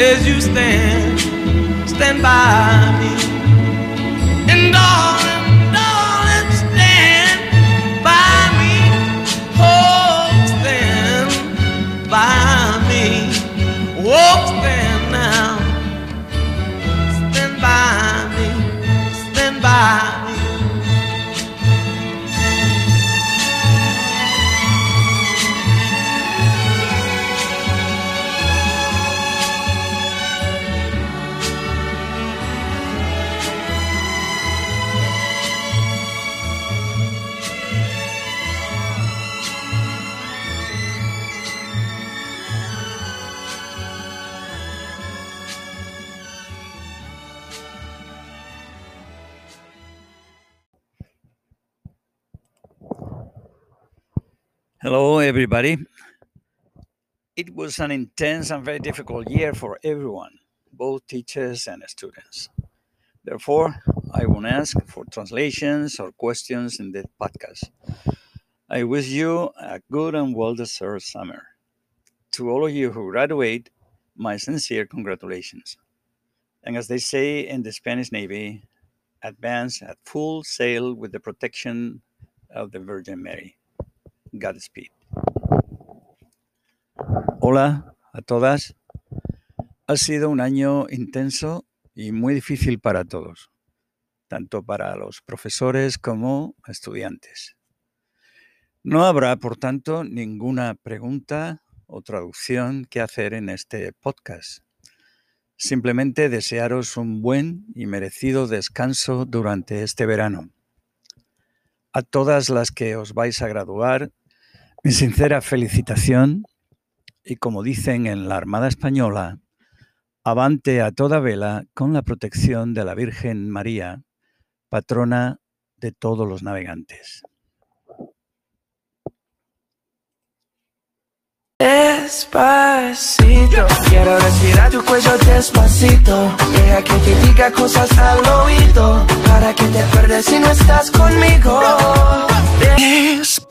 as you stand, stand by me. And darling, Hello, everybody. It was an intense and very difficult year for everyone, both teachers and students. Therefore, I won't ask for translations or questions in the podcast. I wish you a good and well deserved summer. To all of you who graduate, my sincere congratulations. And as they say in the Spanish Navy, advance at full sail with the protection of the Virgin Mary. Godspeed. Hola a todas. Ha sido un año intenso y muy difícil para todos, tanto para los profesores como estudiantes. No habrá, por tanto, ninguna pregunta o traducción que hacer en este podcast. Simplemente desearos un buen y merecido descanso durante este verano. A todas las que os vais a graduar, mi sincera felicitación y como dicen en la Armada Española, avante a toda vela con la protección de la Virgen María, patrona de todos los navegantes. Despacito, quiero respirar tu cuello despacito. Deja que te diga cosas al oído, para que te acuerdes si no estás conmigo.